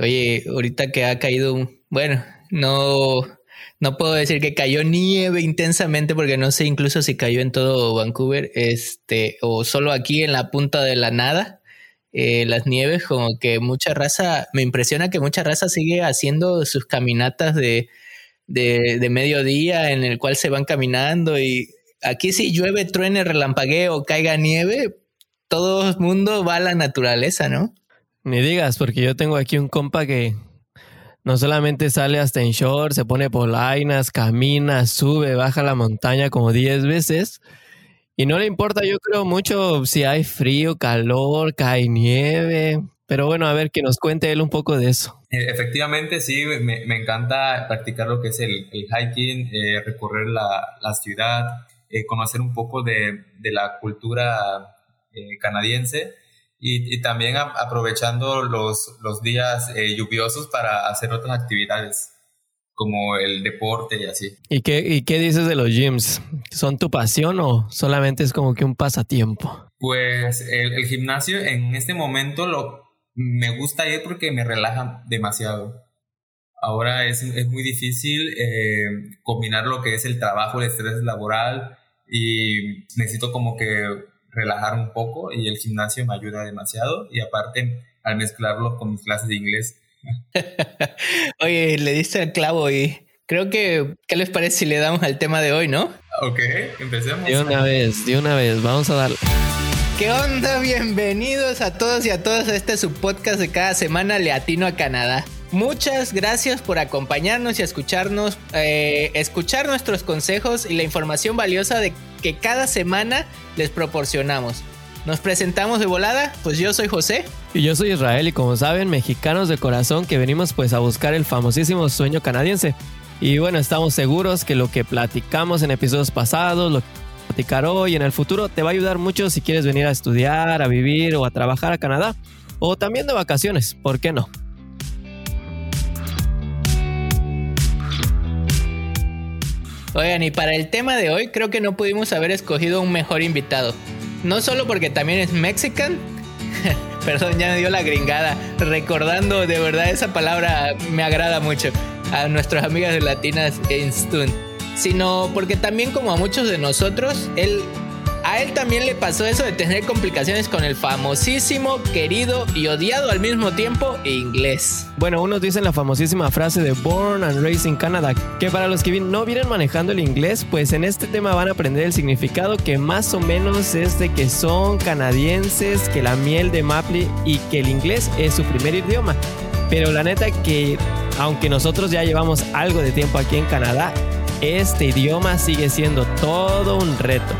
Oye, ahorita que ha caído, bueno, no, no puedo decir que cayó nieve intensamente porque no sé incluso si cayó en todo Vancouver, este, o solo aquí en la punta de la nada. Eh, las nieves, como que mucha raza, me impresiona que mucha raza sigue haciendo sus caminatas de, de, de mediodía en el cual se van caminando y aquí si llueve, truene, relampagueo, caiga nieve, todo el mundo va a la naturaleza, ¿no? Ni digas, porque yo tengo aquí un compa que no solamente sale hasta en short, se pone polainas, camina, sube, baja la montaña como 10 veces. Y no le importa, yo creo, mucho si hay frío, calor, cae nieve. Pero bueno, a ver que nos cuente él un poco de eso. Eh, efectivamente, sí, me, encanta practicar lo que es el, hiking, eh, recorrer la, la ciudad, eh, conocer un poco de, de la cultura canadiense y, también aprovechando los, los días eh, lluviosos para hacer otras actividades como el deporte y así. ¿Y qué, ¿Y qué dices de los gyms? ¿Son tu pasión o solamente es como que un pasatiempo? Pues el, gimnasio en este momento lo, me gusta ir porque me relaja demasiado. Ahora es, es muy difícil eh, combinar lo que es el trabajo, el estrés laboral y necesito como que relajar un poco y el gimnasio me ayuda demasiado y aparte al mezclarlo con mis clases de inglés. Oye, le diste el clavo y creo que, ¿qué les parece si le damos al tema de hoy, no? Ok, empecemos. De una vez, de una vez, vamos a darle. ¿Qué onda? Bienvenidos a todos y a todas a este subpodcast de cada semana Leatino a Canadá. Muchas gracias por acompañarnos y escucharnos, eh, escuchar nuestros consejos y la información valiosa de que cada semana les proporcionamos. Nos presentamos de volada, pues yo soy José. Y yo soy Israel y como saben, mexicanos de corazón que venimos pues a buscar el famosísimo sueño canadiense. Y bueno, estamos seguros que lo que platicamos en episodios pasados, lo que platicar hoy en el futuro te va a ayudar mucho si quieres venir a estudiar, a vivir o a trabajar a Canadá. O también de vacaciones, ¿por qué no? Oigan, y para el tema de hoy creo que no pudimos haber escogido un mejor invitado. No solo porque también es mexican, perdón, ya me dio la gringada, recordando de verdad esa palabra me agrada mucho a nuestras amigas Latinas en Stun, sino porque también como a muchos de nosotros, él a él también le pasó eso de tener complicaciones con el famosísimo, querido y odiado al mismo tiempo inglés. Bueno, unos dicen la famosísima frase de Born and Raised in Canada, que para los que no vienen manejando el inglés, pues en este tema van a aprender el significado que más o menos es de que son canadienses, que la miel de maple y que el inglés es su primer idioma. Pero la neta que, aunque nosotros ya llevamos algo de tiempo aquí en Canadá, este idioma sigue siendo todo un reto.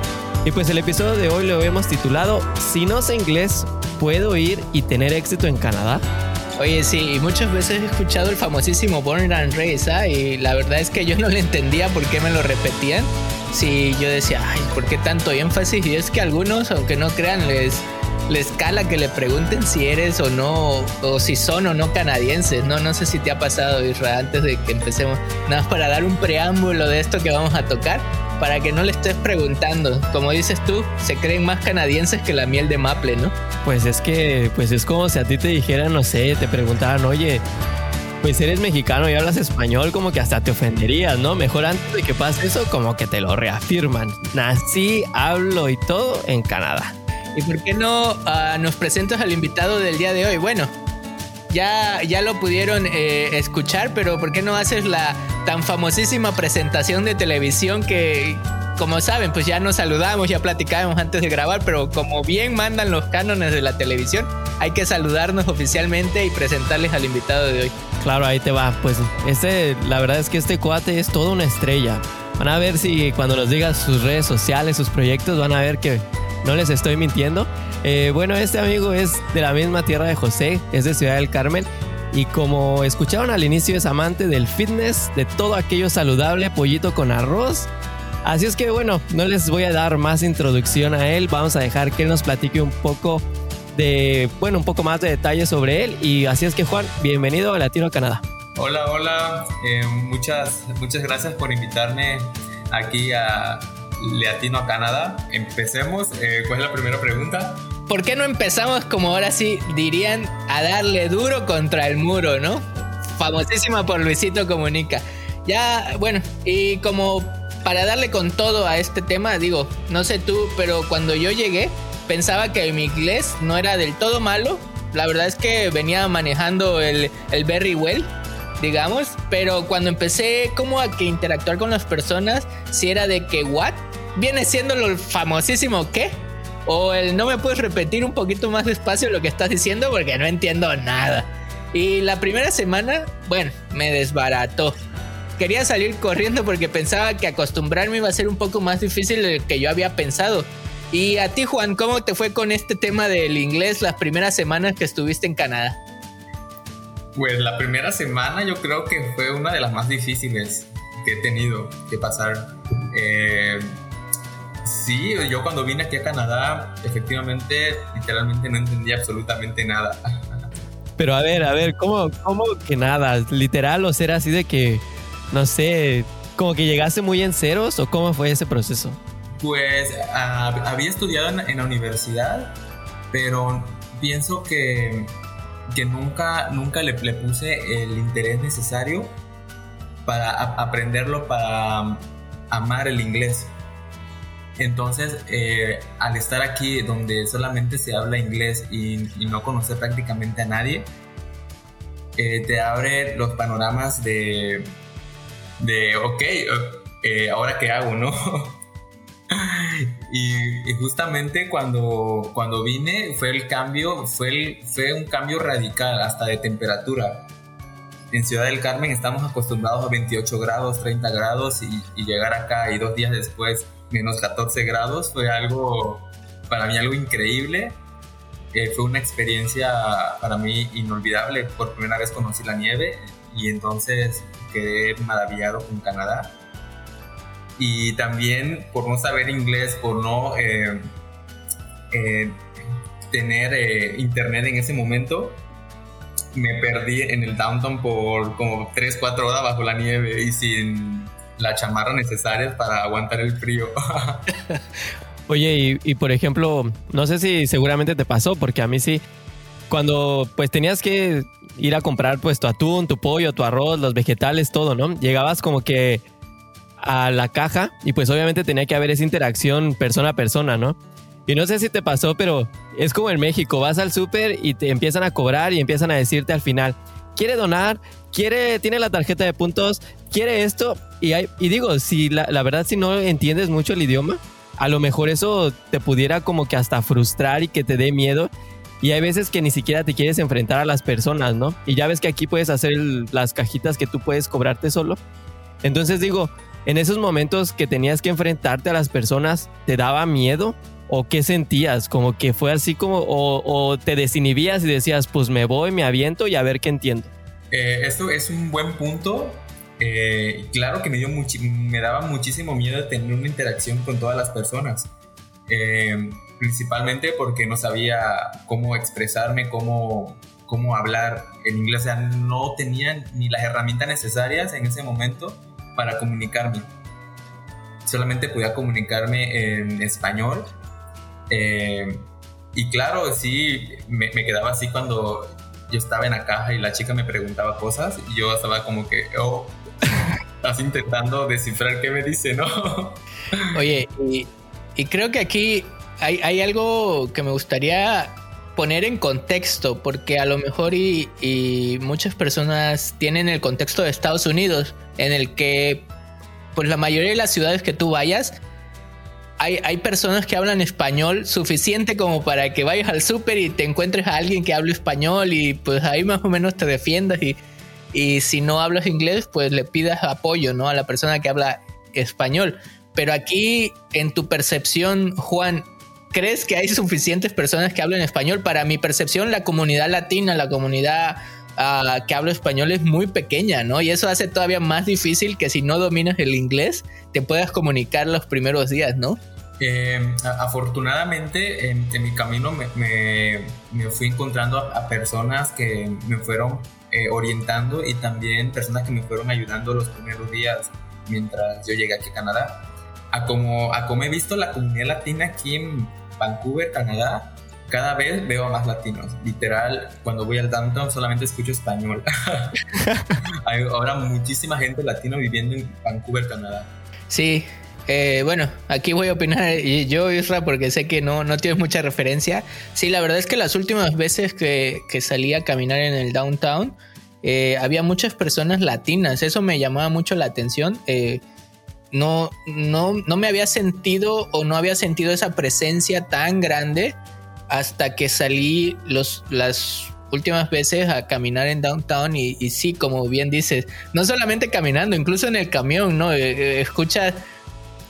Y pues el episodio de hoy lo hemos titulado Si no sé inglés, ¿puedo ir y tener éxito en Canadá? Oye, sí, muchas veces he escuchado el famosísimo Born and Raised, ¿ah? y la verdad es que yo no le entendía por qué me lo repetían. Si yo decía, ay, ¿por qué tanto énfasis? Y es que algunos, aunque no crean, les, les cala que le pregunten si eres o no, o si son o no canadienses. No, no sé si te ha pasado, Israel, antes de que empecemos. Nada más para dar un preámbulo de esto que vamos a tocar para que no le estés preguntando. Como dices tú, se creen más canadienses que la miel de maple, ¿no? Pues es que, pues es como si a ti te dijeran, no sé, te preguntaran, oye, pues eres mexicano y hablas español, como que hasta te ofenderías, ¿no? Mejor antes de que pase eso, como que te lo reafirman. Nací, hablo y todo en Canadá. ¿Y por qué no ah, nos presentas al invitado del día de hoy? Bueno, ya, ya lo pudieron eh, escuchar, pero ¿por qué no haces la tan famosísima presentación de televisión que, como saben, pues ya nos saludamos, ya platicábamos antes de grabar, pero como bien mandan los cánones de la televisión, hay que saludarnos oficialmente y presentarles al invitado de hoy. Claro, ahí te va. Pues este, la verdad es que este cuate es toda una estrella. Van a ver si cuando nos digas sus redes sociales, sus proyectos, van a ver que no les estoy mintiendo. Eh, bueno, este amigo es de la misma tierra de José, es de Ciudad del Carmen. Y como escucharon al inicio, es amante del fitness, de todo aquello saludable, pollito con arroz. Así es que bueno, no les voy a dar más introducción a él, vamos a dejar que él nos platique un poco de, bueno, un poco más de detalles sobre él. Y así es que Juan, bienvenido a Latino Canadá. Hola, hola, eh, muchas, muchas gracias por invitarme aquí a Latino a Canadá. Empecemos, eh, ¿cuál es la primera pregunta? ¿por qué no empezamos como ahora sí dirían a darle duro contra el muro, ¿no? Famosísima por Luisito Comunica. Ya, bueno, y como para darle con todo a este tema, digo, no sé tú, pero cuando yo llegué pensaba que mi inglés no era del todo malo. La verdad es que venía manejando el, el very well, digamos, pero cuando empecé como a que interactuar con las personas, si era de que what, viene siendo lo famosísimo qué, o el no me puedes repetir un poquito más despacio lo que estás diciendo porque no entiendo nada. Y la primera semana, bueno, me desbarató quería salir corriendo porque pensaba que acostumbrarme iba a ser un poco más difícil de lo que yo había pensado. Y a ti, Juan, ¿cómo te fue con este tema del inglés las primeras semanas que estuviste en Canadá? Pues la primera semana yo creo que fue una de las más difíciles que he tenido que pasar. Eh, sí, yo cuando vine aquí a Canadá, efectivamente, literalmente no entendía absolutamente nada. Pero a ver, a ver, ¿cómo, cómo que nada? Literal, o sea, así de que no sé, como que llegaste muy en ceros o cómo fue ese proceso? Pues había estudiado en, la universidad, pero pienso que, que nunca, nunca le, puse el interés necesario para aprenderlo, para amar el inglés. Entonces, eh, al estar aquí donde solamente se habla inglés y, no conocer prácticamente a nadie, eh, te abre los panoramas de, de, ok, eh, ahora qué hago, ¿no? y, justamente cuando, cuando vine fue el cambio, fue, fue un cambio radical hasta de temperatura. En Ciudad del Carmen estamos acostumbrados a 28 grados, 30 grados y, llegar acá y dos días después menos 14 grados fue algo, para mí algo increíble. Eh, fue una experiencia para mí inolvidable. Por primera vez conocí la nieve y entonces quedé maravillado con Canadá. Y también por no saber inglés, por no eh, eh, tener eh, internet en ese momento, me perdí en el downtown por como 3, 4 horas bajo la nieve y sin la chamarra necesaria para aguantar el frío. Oye, y, y, por ejemplo, no sé si seguramente te pasó, porque a mí sí, cuando pues tenías que ir a comprar pues tu atún, tu pollo, tu arroz, los vegetales, todo, ¿no? Llegabas como que a la caja y pues obviamente tenía que haber esa interacción persona a persona, ¿no? Y no sé si te pasó, pero es como en México, vas al súper y te empiezan a cobrar y empiezan a decirte al final, quiere donar, quiere, tiene la tarjeta de puntos, quiere esto. Y, hay, y digo, si la, la verdad si no entiendes mucho el idioma, a lo mejor eso te pudiera como que hasta frustrar y que te dé miedo. Y hay veces que ni siquiera te quieres enfrentar a las personas, ¿no? Y ya ves que aquí puedes hacer las cajitas que tú puedes cobrarte solo. Entonces digo, en esos momentos que tenías que enfrentarte a las personas, ¿te daba miedo? ¿O qué sentías? Como que fue así como, o, te desinhibías y decías, pues me voy, me aviento y a ver qué entiendo. Eh, esto es un buen punto. Eh, claro que me, me daba muchísimo miedo tener una interacción con todas las personas. Eh, principalmente porque no sabía cómo expresarme, cómo, cómo hablar en inglés. O sea, no tenía ni las herramientas necesarias en ese momento para comunicarme. Solamente podía comunicarme en español. Eh, y claro, sí, me, me, quedaba así cuando yo estaba en la caja y la chica me preguntaba cosas y yo estaba como que, oh, estás intentando descifrar qué me dice, ¿no? Oye, y, y creo que aquí hay, algo que me gustaría poner en contexto, porque a lo mejor y, muchas personas tienen el contexto de Estados Unidos, en el que pues la mayoría de las ciudades que tú vayas, hay, hay personas que hablan español suficiente como para que vayas al súper y te encuentres a alguien que hable español y pues ahí más o menos te defiendas y, y si no hablas inglés, pues le pidas apoyo, ¿no? A la persona que habla español. Pero aquí, en tu percepción, Juan, ¿crees que hay suficientes personas que hablan español? Para mi percepción, la comunidad latina, la comunidad uh, que habla español es muy pequeña, ¿no? Y eso hace todavía más difícil que si no dominas el inglés, te puedas comunicar los primeros días, ¿no? Eh, afortunadamente, en, mi camino me, me, fui encontrando a, personas que me fueron eh, orientando y también personas que me fueron ayudando los primeros días mientras yo llegué aquí a Canadá. A como, a como he visto la comunidad latina aquí en Vancouver, Canadá, cada vez veo más latinos. Literal, cuando voy al downtown solamente escucho español. Hay ahora muchísima gente latina viviendo en Vancouver, Canadá. Sí, eh, bueno, aquí voy a opinar yo, Isra, porque sé que no, no tienes mucha referencia. Sí, la verdad es que las últimas veces que, que salí a caminar en el downtown, eh, había muchas personas latinas. Eso me llamaba mucho la atención. Eh, no, no, no me había sentido o no había sentido esa presencia tan grande hasta que salí los, las últimas veces a caminar en downtown y, sí, como bien dices, no solamente caminando, incluso en el camión, ¿no? Eh, escuchas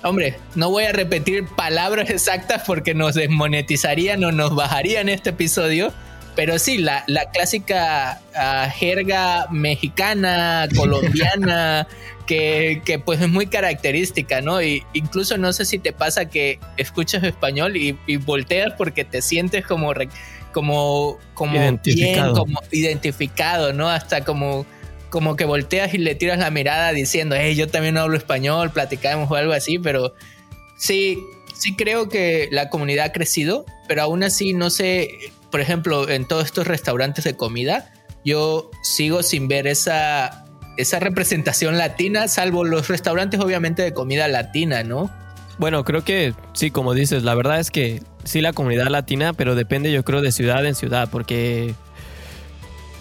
Hombre, no voy a repetir palabras exactas porque nos desmonetizarían o nos bajarían este episodio, pero sí, la, clásica ah, jerga mexicana, colombiana, que, pues es muy característica, ¿no? Y incluso no sé si te pasa que escuchas español y, volteas porque te sientes como, como, como identificado. como identificado, ¿no? Hasta como, como que volteas y le tiras la mirada diciendo, hey, yo también hablo español, platicamos o algo así, pero sí, sí creo que la comunidad ha crecido, pero aún así no sé por ejemplo, en todos estos restaurantes de comida, yo sigo sin ver esa, esa representación latina, salvo los restaurantes obviamente de comida latina, ¿no? Bueno, creo que sí, como dices, la verdad es que sí la comunidad latina, pero depende yo creo de ciudad en ciudad, porque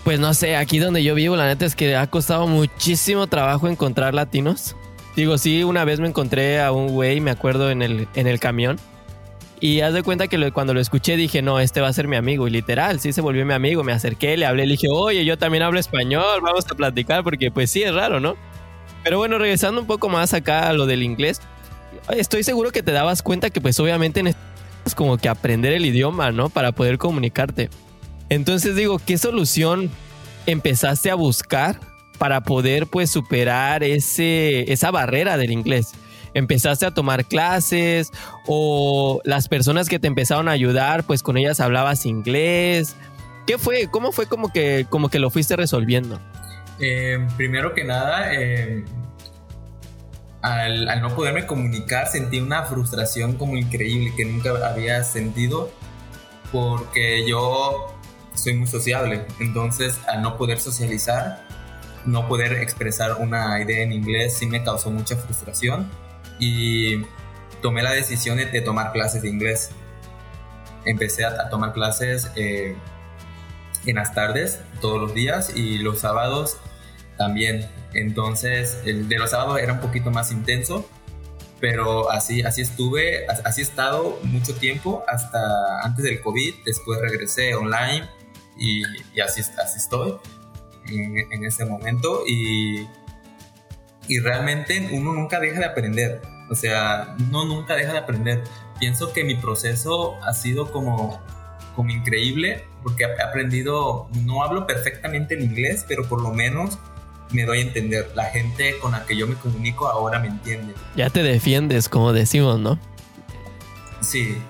pues no sé, aquí donde yo vivo la neta es que ha costado muchísimo trabajo encontrar latinos. Digo, sí, una vez me encontré a un güey, me acuerdo, en el, en el camión y haz de cuenta que cuando lo escuché dije, no, este va a ser mi amigo. Y literal, sí se volvió mi amigo. Me acerqué, le hablé, le dije, oye, yo también hablo español, vamos a platicar, porque pues sí es raro, ¿no? Pero bueno, regresando un poco más acá a lo del inglés, estoy seguro que te dabas cuenta que pues obviamente necesitas como que aprender el idioma, ¿no? Para poder comunicarte. Entonces digo, ¿qué solución empezaste a buscar para poder pues superar ese, esa barrera del inglés? Empezaste a tomar clases o las personas que te empezaron a ayudar, pues con ellas hablabas inglés. ¿Qué fue? ¿Cómo fue como que, como que lo fuiste resolviendo? Eh, primero que nada, eh, al, al, no poderme comunicar sentí una frustración como increíble que nunca había sentido porque yo soy muy sociable. Entonces, al no poder socializar, no poder expresar una idea en inglés sí me causó mucha frustración y tomé la decisión de, tomar clases de inglés. Empecé a, tomar clases eh, en las tardes, todos los días, y los sábados también. Entonces, el de los sábados era un poquito más intenso, pero así, así estuve, así he estado mucho tiempo, hasta antes del COVID, después regresé online y, así, así estoy en, en este momento. Y y realmente uno nunca deja de aprender. O sea, uno nunca deja de aprender. Pienso que mi proceso ha sido como, como increíble porque he aprendido, no hablo perfectamente en inglés, pero por lo menos me doy a entender. La gente con la que yo me comunico ahora me entiende. Ya te defiendes, como decimos, ¿no? Sí.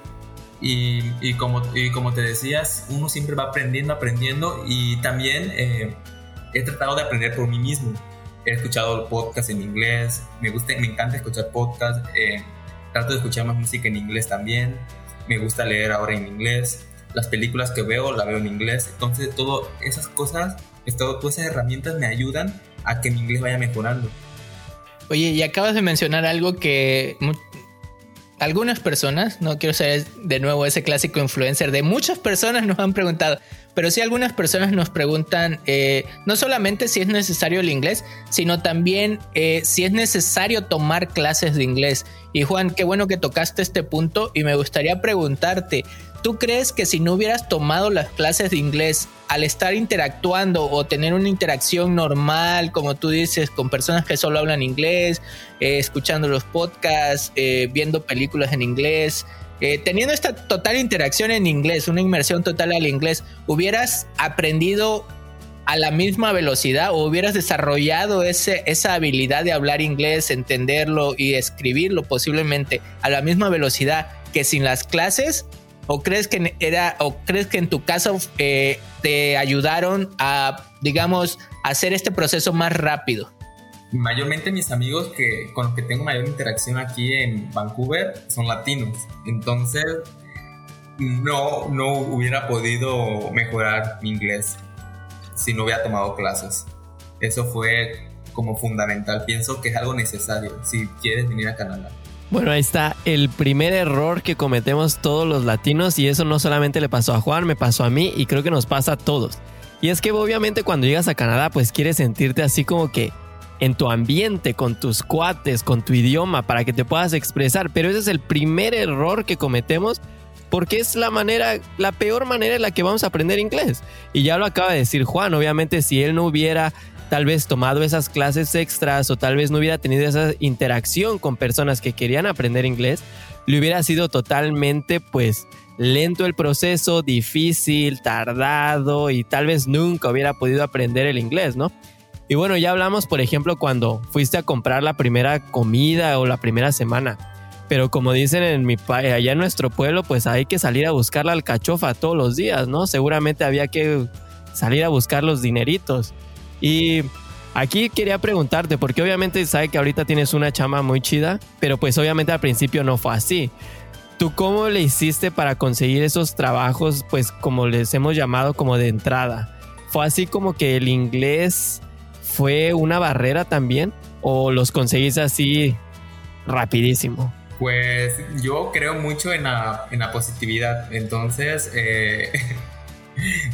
Y, y como, y como te decías, uno siempre va aprendiendo, aprendiendo y también eh, he tratado de aprender por mí mismo he escuchado podcast en inglés, me, gusta, me encanta escuchar podcast, eh, trato de escuchar más música en inglés también, me gusta leer ahora en inglés, las películas que veo la veo en inglés, entonces todas esas cosas, todas esas herramientas me ayudan a que mi inglés vaya mejorando. Oye, y acabas de mencionar algo que algunas personas, no quiero ser de nuevo ese clásico influencer, de muchas personas nos han preguntado, pero sí algunas personas nos preguntan eh, no solamente si es necesario el inglés, sino también eh, si es necesario tomar clases de inglés. Y Juan, qué bueno que tocaste este punto y me gustaría preguntarte, ¿tú crees que si no hubieras tomado las clases de inglés al estar interactuando o tener una interacción normal, como tú dices, con personas que solo hablan inglés, eh, escuchando los podcasts, viendo películas en inglés, eh, teniendo esta total interacción en inglés, una inmersión total al inglés, hubieras aprendido a la misma velocidad o hubieras desarrollado ese, esa habilidad de hablar inglés, entenderlo y escribirlo posiblemente a la misma velocidad que sin las clases? ¿O crees que era, o crees que en tu caso eh, te ayudaron a, digamos, hacer este proceso más rápido? mayormente mis amigos que, con los que tengo mayor interacción aquí en Vancouver son latinos. Entonces, no, no hubiera podido mejorar mi inglés si no hubiera tomado clases. Eso fue como fundamental. Pienso que es algo necesario si quieres venir a Canadá. Bueno, ahí está el primer error que cometemos todos los latinos y eso no solamente le pasó a Juan, me pasó a mí y creo que nos pasa a todos. Y es que obviamente cuando llegas a Canadá pues quieres sentirte así como que en tu ambiente, con tus cuates, con tu idioma, para que te puedas expresar. Pero ese es el primer error que cometemos porque es la manera, la peor manera en la que vamos a aprender inglés. Y ya lo acaba de decir Juan, obviamente si él no hubiera tal vez tomado esas clases extras o tal vez no hubiera tenido esa interacción con personas que querían aprender inglés, le hubiera sido totalmente pues lento el proceso, difícil, tardado y tal vez nunca hubiera podido aprender el inglés, ¿no? Y bueno, ya hablamos, por ejemplo, cuando fuiste a comprar la primera comida o la primera semana. Pero como dicen en mi allá en nuestro pueblo, pues hay que salir a buscar la alcachofa todos los días, ¿no? Seguramente había que salir a buscar los dineritos. Y aquí quería preguntarte, porque obviamente sabe que ahorita tienes una chama muy chida, pero pues obviamente al principio no fue así. ¿Tú cómo le hiciste para conseguir esos trabajos, pues como les hemos llamado como de entrada? ¿Fue así como que el inglés fue una barrera también? ¿O los conseguiste así rapidísimo? Pues yo creo mucho en la, en la positividad. Entonces, eh,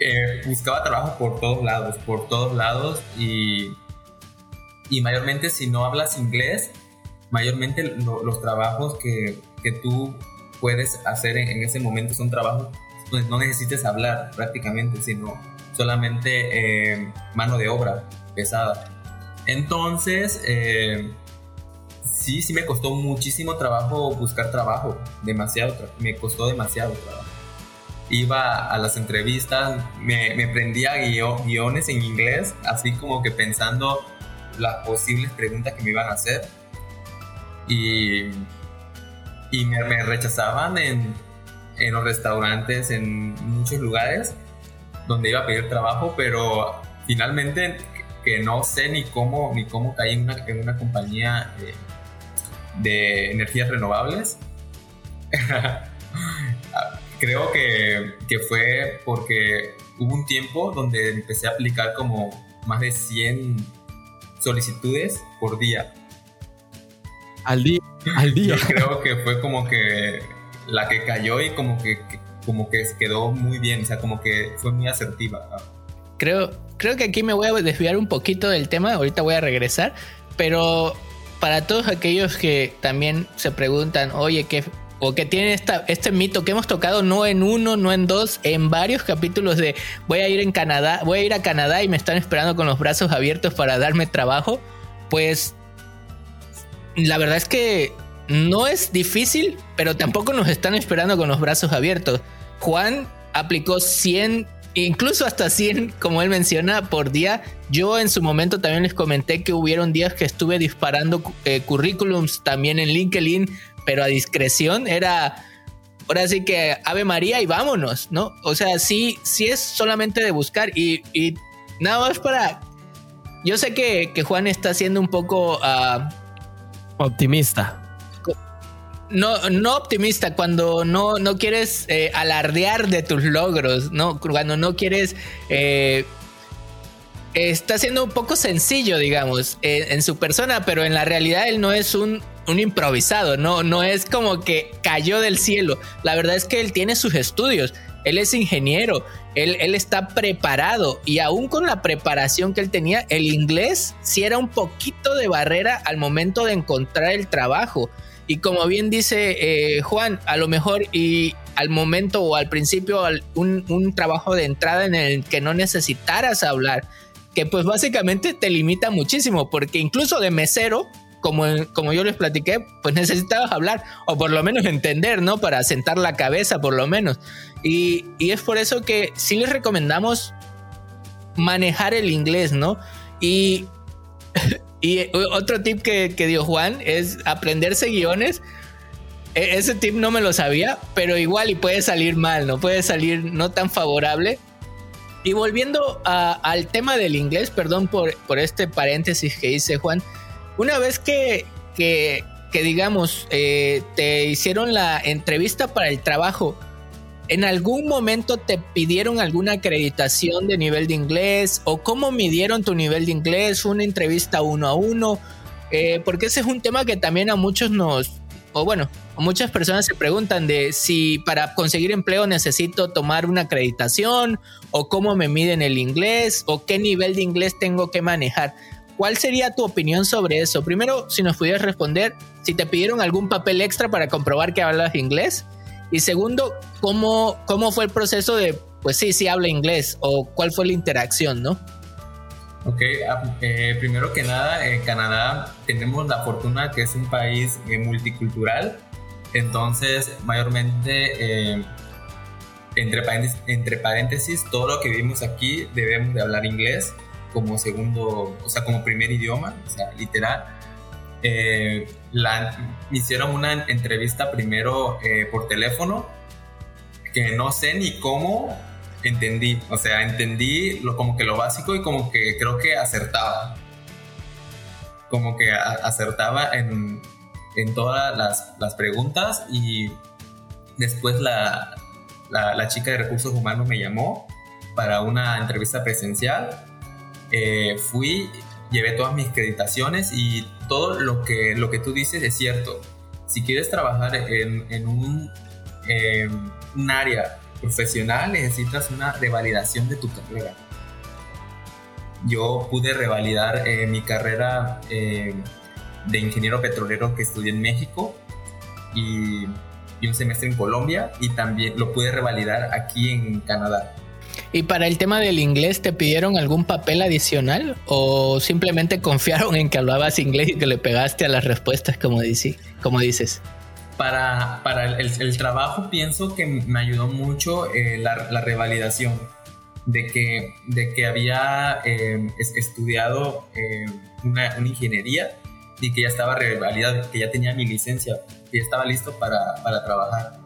eh, buscaba trabajo por todos lados, por todos lados. Y, y mayormente si no hablas inglés, mayormente los trabajos que, que, tú puedes hacer en, ese momento son trabajos donde no necesites hablar prácticamente, sino solamente eh, mano de obra pesada. Entonces, eh, sí, sí me costó muchísimo trabajo buscar trabajo, demasiado, me costó demasiado trabajo. Iba a las entrevistas, me, me prendía guiones en inglés, así como que pensando las posibles preguntas que me iban a hacer. Y, y me, rechazaban en, en los restaurantes, en muchos lugares donde iba a pedir trabajo, pero finalmente que no sé ni cómo, ni cómo caí en una, en una compañía eh, de energías renovables. Creo que, que, fue porque hubo un tiempo donde empecé a aplicar como más de 100 solicitudes por día. Al día. Al día. Yo creo que fue como que la que cayó y como que, como que quedó muy bien, o sea, como que fue muy asertiva. Creo, creo que aquí me voy a desviar un poquito del tema, ahorita voy a regresar, pero para todos aquellos que también se preguntan, oye, ¿qué, o que tienen esta, este mito que hemos tocado no en uno, no en dos, en varios capítulos de voy a ir en Canadá, voy a ir a Canadá y me están esperando con los brazos abiertos para darme trabajo, pues la verdad es que no es difícil, pero tampoco nos están esperando con los brazos abiertos. Juan aplicó 100 incluso hasta 100, como él menciona, por día. Yo en su momento también les comenté que hubieron días que estuve disparando eh, currículums también en LinkedIn, pero a discreción. Era, ahora sí que Ave María y vámonos, ¿no? O sea, sí, sí es solamente de buscar y, nada más para... Yo sé que, Juan está siendo un poco... Ah, Optimista no, no optimista, cuando no, no quieres eh, alardear de tus logros, ¿no? Cuando no quieres. Eh, está siendo un poco sencillo, digamos, en, su persona, pero en la realidad él no es un, un, improvisado, no, no es como que cayó del cielo. La verdad es que él tiene sus estudios, él es ingeniero, él, él está preparado y aún con la preparación que él tenía, el inglés sí era un poquito de barrera al momento de encontrar el trabajo. Y como bien dice eh, Juan, a lo mejor y al momento o al principio un, trabajo de entrada en el que no necesitaras hablar, que pues básicamente te limita muchísimo, porque incluso de mesero, como, como yo les platiqué, pues necesitabas hablar, o por lo menos entender, ¿no? Para sentar la cabeza, por lo menos. Y, y es por eso que sí les recomendamos manejar el inglés, ¿no? Y y otro tip que, dio Juan es aprenderse guiones. E, ese tip no me lo sabía, pero igual y puede salir mal, ¿no? Puede salir no tan favorable. Y volviendo al tema del inglés, perdón por, este paréntesis que hice Juan, una vez que, que, que digamos, eh, te hicieron la entrevista para el trabajo, ¿en algún momento te pidieron alguna acreditación de nivel de inglés? ¿O cómo midieron tu nivel de inglés? ¿Una entrevista uno a uno? Eh, porque ese es un tema que también a muchos nos, o bueno, muchas personas se preguntan de si para conseguir empleo necesito tomar una acreditación o cómo me miden el inglés o qué nivel de inglés tengo que manejar. ¿Cuál sería tu opinión sobre eso? Primero, si nos pudieras responder, si te pidieron algún papel extra para comprobar que hablas inglés. Y segundo, ¿cómo, cómo fue el proceso de, pues sí, sí habla inglés o cuál fue la interacción, ¿no? Ok, ah, eh, primero que nada, en Canadá tenemos la fortuna que es un país eh, multicultural, entonces mayormente, eh, entre, paréntesis, entre paréntesis, todo lo que vivimos aquí debemos de hablar inglés como segundo, o sea, como primer idioma, o sea, literal. la, me hicieron una entrevista primero por teléfono, que no sé ni cómo entendí, o sea, entendí lo, como que lo básico y como que creo que acertaba. Como que acertaba en, en todas las, las, preguntas y después la, la, chica de recursos humanos me llamó para una entrevista presencial. Eh, fui, llevé todas mis acreditaciones y todo lo que, lo que tú dices es cierto. Si quieres trabajar en, en un, en un área profesional necesitas una revalidación de tu carrera. Yo pude revalidar eh, mi carrera eh, de ingeniero petrolero que estudié en México y, y, un semestre en Colombia y también lo pude revalidar aquí en Canadá. ¿Y para el tema del inglés te pidieron algún papel adicional o simplemente confiaron en que hablabas inglés y que le pegaste a las respuestas como, como dices? Para, para el, trabajo pienso que me ayudó mucho eh, la, revalidación de que, de que había eh, estudiado eh, una, ingeniería y que ya estaba revalidado, que ya tenía mi licencia, que ya estaba listo para, para trabajar.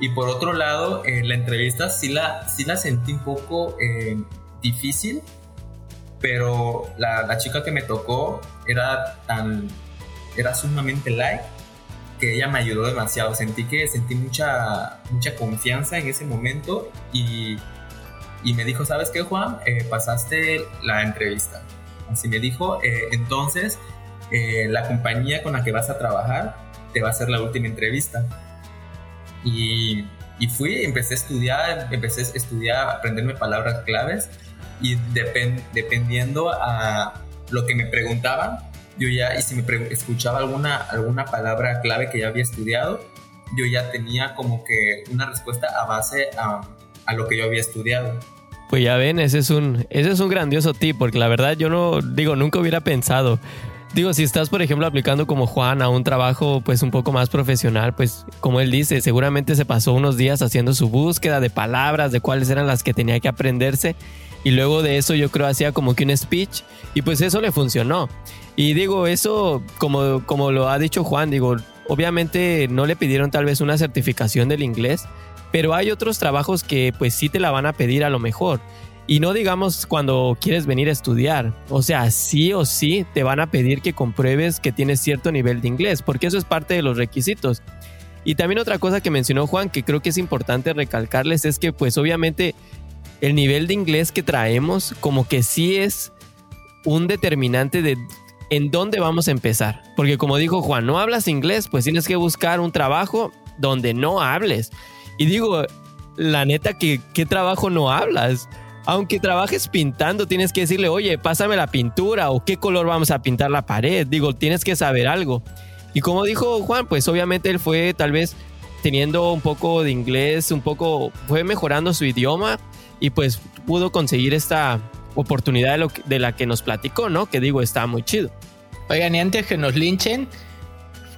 y por otro lado, la entrevista sí la, sí la sentí un poco difícil, pero la, la chica que me tocó era tan era sumamente light que ella me ayudó demasiado. Sentí que sentí mucha, mucha confianza en ese momento y, y me dijo, ¿sabes qué, Juan? Eh, pasaste la entrevista. Así me dijo, eh, entonces eh, la compañía con la que vas a trabajar te va a hacer la última entrevista. Y, y fui, empecé a estudiar, empecé a estudiar, a aprenderme palabras claves y dependiendo a lo que me preguntaban, yo ya, y si me escuchaba alguna, alguna palabra clave que ya había estudiado, yo ya tenía como que una respuesta a base a, lo que yo había estudiado. Pues ya ven, ese es un, ese es un grandioso tip, porque la verdad yo no, digo, nunca hubiera pensado. Digo, si estás, por ejemplo, aplicando como Juan a un trabajo pues un poco más profesional, pues como él dice, seguramente se pasó unos días haciendo su búsqueda de palabras, de cuáles eran las que tenía que aprenderse. Y luego de eso yo creo hacía como que un speech y pues eso le funcionó. Y digo, eso, como, como lo ha dicho Juan, digo, obviamente no le pidieron tal vez una certificación del inglés, pero hay otros trabajos que pues sí te la van a pedir a lo mejor. Y no digamos cuando quieres venir a estudiar. O sea, sí o sí te van a pedir que compruebes que tienes cierto nivel de inglés, porque eso es parte de los requisitos. Y también otra cosa que mencionó Juan, que creo que es importante recalcarles, es que pues obviamente el nivel de inglés que traemos como que sí es un determinante de en dónde vamos a empezar. Porque como dijo Juan, no hablas inglés, pues tienes que buscar un trabajo donde no hables. Y digo, la neta, que ¿qué trabajo no hablas? Aunque trabajes pintando, tienes que decirle, oye, pásame la pintura o qué color vamos a pintar la pared. Digo, tienes que saber algo. Y como dijo Juan, pues obviamente él fue tal vez teniendo un poco de inglés, un poco, fue mejorando su idioma y pues pudo conseguir esta, oportunidad de, la que nos platicó, ¿no? Que digo, está muy chido. Oigan, y antes que nos linchen,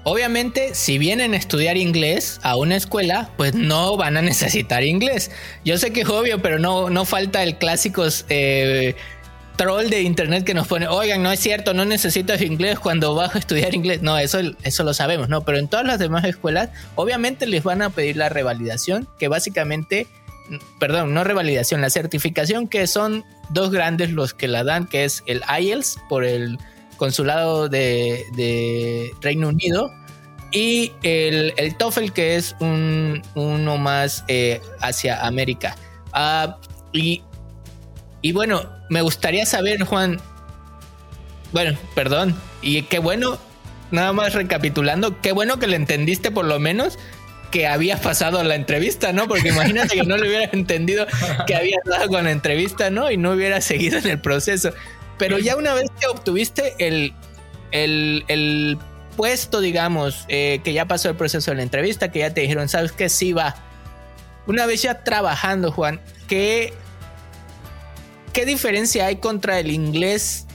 obviamente si vienen a estudiar inglés a una escuela, pues no van a necesitar inglés. Yo sé que es obvio, pero no, no falta el clásico eh, troll de internet que nos pone, oigan, no es cierto, no necesitas inglés cuando vas a estudiar inglés. No, eso, eso lo sabemos, ¿no? Pero en todas las demás escuelas, obviamente les van a pedir la revalidación, que básicamente perdón, no revalidación, la certificación que son dos grandes los que la dan, que es el IELTS por el consulado de, Reino Unido y el, el, TOEFL que es un, uno más eh, hacia América. Ah, y, y bueno, me gustaría saber, Juan, bueno, perdón, y qué bueno, nada más recapitulando, qué bueno que le entendiste por lo menos que habías pasado la entrevista, ¿no? Porque imagínate que no le hubieras entendido que habías dado con la entrevista, ¿no? Y no hubieras seguido en el proceso. Pero ya una vez que obtuviste el, el, puesto, digamos, eh, que ya pasó el proceso de la entrevista, que ya te dijeron, ¿sabes qué? Sí va. Una vez ya trabajando, Juan, ¿qué, qué diferencia hay contra el inglés?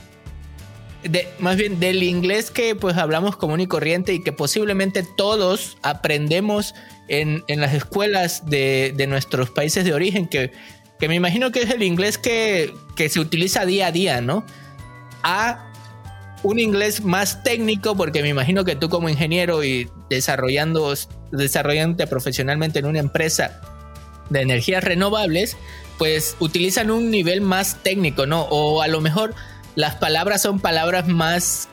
De, más bien del inglés que pues hablamos común y corriente y que posiblemente todos aprendemos en, las escuelas de, de, nuestros países de origen, que que me imagino que es el inglés que, se utiliza día a día, ¿no? A un inglés más técnico, porque me imagino que tú como ingeniero y desarrollando, desarrollándote profesionalmente en una empresa de energías renovables, pues utilizan un nivel más técnico, ¿no? O a lo mejor las palabras son palabras más,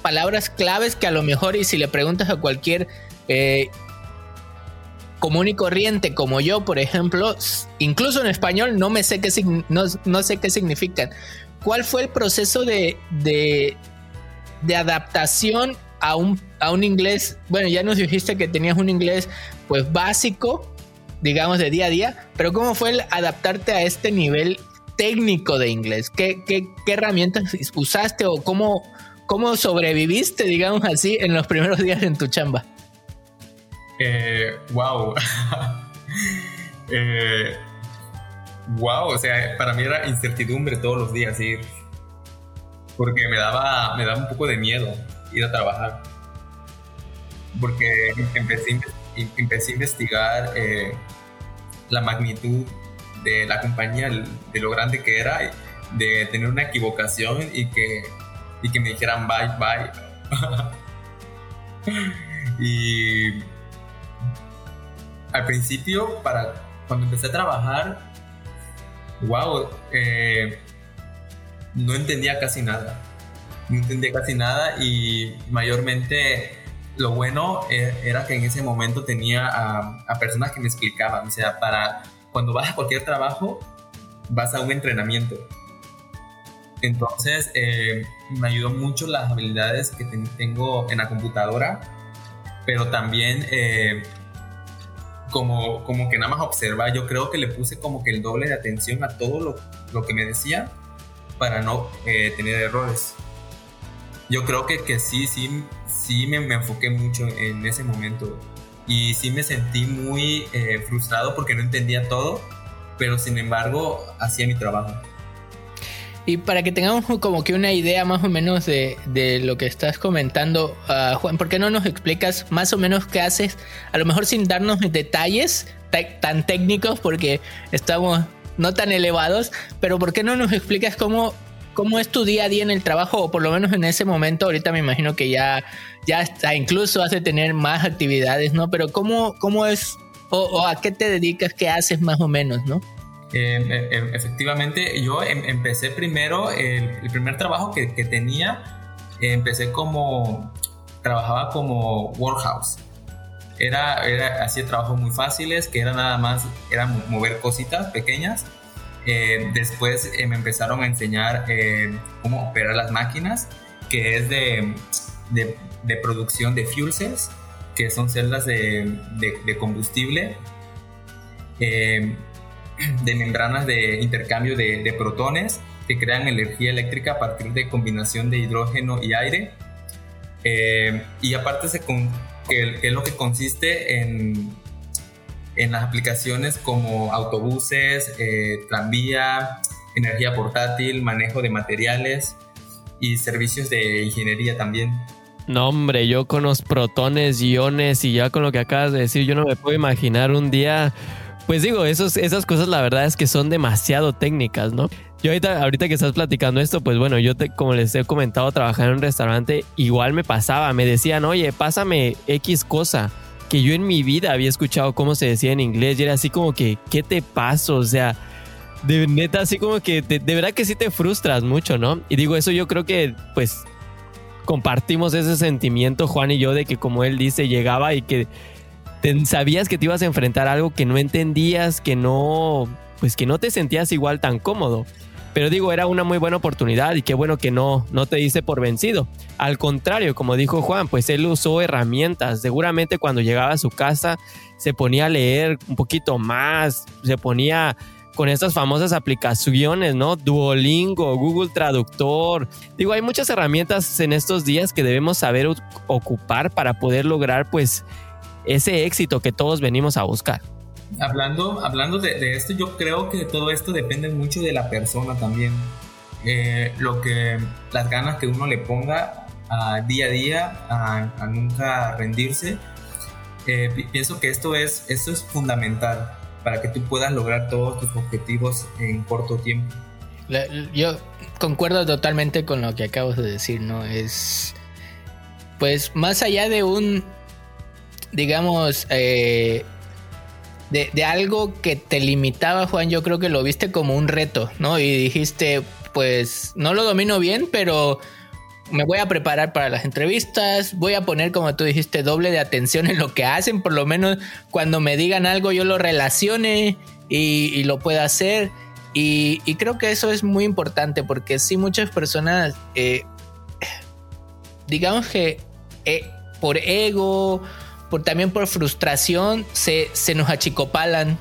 palabras claves que a lo mejor y si le preguntas a cualquier eh, común y corriente como yo, por ejemplo, incluso en español no me sé qué, no, sé qué significan. ¿Cuál fue el proceso de, de, adaptación a un, a un inglés? Bueno, ya nos dijiste que tenías un inglés pues básico, digamos, de día a día, pero ¿cómo fue el adaptarte a este nivel técnico de inglés? ¿Qué, qué, qué herramientas usaste o cómo, cómo sobreviviste, digamos así, en los primeros días en tu chamba? Eh, wow. eh, wow, o sea, para mí era incertidumbre todos los días ir. Porque me daba, me daba un poco de miedo ir a trabajar. Porque empecé, empecé a investigar eh, la magnitud de la compañía, de lo grande que era, de tener una equivocación y que, y que me dijeran bye, bye. y al principio, para cuando empecé a trabajar, wow, eh, no entendía casi nada. No entendía casi nada y mayormente lo bueno e, era que en ese momento tenía a, personas que me explicaban. O sea, para cuando vas a cualquier trabajo, vas a un entrenamiento. Entonces, eh, me ayudó mucho las habilidades que tengo en la computadora, pero también eh, como, como que nada más observar, yo creo que le puse como que el doble de atención a todo lo, lo que me decía para no eh, tener errores. Yo creo que, que sí, sí, sí me, me, enfoqué mucho en ese momento y sí me sentí muy eh, frustrado porque no entendía todo, pero sin embargo hacía mi trabajo. Y para que tengamos como que una idea más o menos de, lo que estás comentando, uh, Juan, ¿por qué no nos explicas más o menos qué haces? A lo mejor sin darnos detalles tan técnicos, porque estamos no tan elevados, pero ¿por qué no nos explicas cómo, cómo es tu día a día en el trabajo? O por lo menos en ese momento, ahorita me imagino que ya, ya está, incluso has de tener más actividades, ¿no? Pero ¿cómo, cómo es, o, o a qué te dedicas, qué haces más o menos, ¿no? Em, e, em, efectivamente, yo em, empecé primero, el, primer trabajo que, tenía, empecé como, trabajaba como warehouse. Era, era, hacía trabajos muy fáciles, que era nada más, era mover cositas pequeñas. después me empezaron a enseñar cómo operar las máquinas, que es de, de, producción de fuel cells, que son celdas de, de combustible de membranas de intercambio de, protones que crean energía eléctrica a partir de combinación de hidrógeno y aire. Eh, y aparte se que, es lo que consiste en, en las aplicaciones como autobuses, eh, tranvía, energía portátil, manejo de materiales y servicios de ingeniería también. No, hombre, yo con los protones, iones y ya con lo que acabas de decir, yo no me puedo imaginar un día pues digo, esos, esas cosas la verdad es que son demasiado técnicas, ¿no? Yo ahorita, ahorita que estás platicando esto, pues bueno, yo te, como les he comentado, trabajar en un restaurante, igual me pasaba, me decían, oye, pásame X cosa, que yo en mi vida había escuchado cómo se decía en inglés, y era así como que, ¿qué te pasa? O sea, de neta, así como que de verdad que sí te frustras mucho, ¿no? Y digo, eso yo creo que, pues, compartimos ese sentimiento, Juan y yo, de que como él dice, llegaba y que sabías que te ibas a enfrentar a algo que no entendías, que no, pues que no te sentías igual tan cómodo. Pero digo, era una muy buena oportunidad y qué bueno que no, no te dice por vencido. Al contrario, como dijo Juan, pues él usó herramientas. Seguramente cuando llegaba a su casa se ponía a leer un poquito más, se ponía con estas famosas aplicaciones, ¿no? Duolingo, Google Traductor. Digo, hay muchas herramientas en estos días que debemos saber ocupar para poder lograr pues ese éxito que todos venimos a buscar. Hablando, hablando de, esto, yo creo que todo esto depende mucho de la persona también. Eh, lo que las ganas que uno le ponga a día a día a, nunca rendirse eh, pienso que esto es esto es fundamental para que tú puedas lograr todos tus objetivos en corto tiempo yo concuerdo totalmente con lo que acabas de decir no es pues más allá de un digamos, eh, de, algo que te limitaba, Juan, yo creo que lo viste como un reto, ¿no? Y dijiste, pues no lo domino bien, pero me voy a preparar para las entrevistas, voy a poner, como tú dijiste, doble de atención en lo que hacen, por lo menos cuando me digan algo yo lo relacione y, lo pueda hacer. Y, creo que eso es muy importante porque sí muchas personas, eh, digamos que eh, por ego por, también por frustración, se, se nos achicopalan.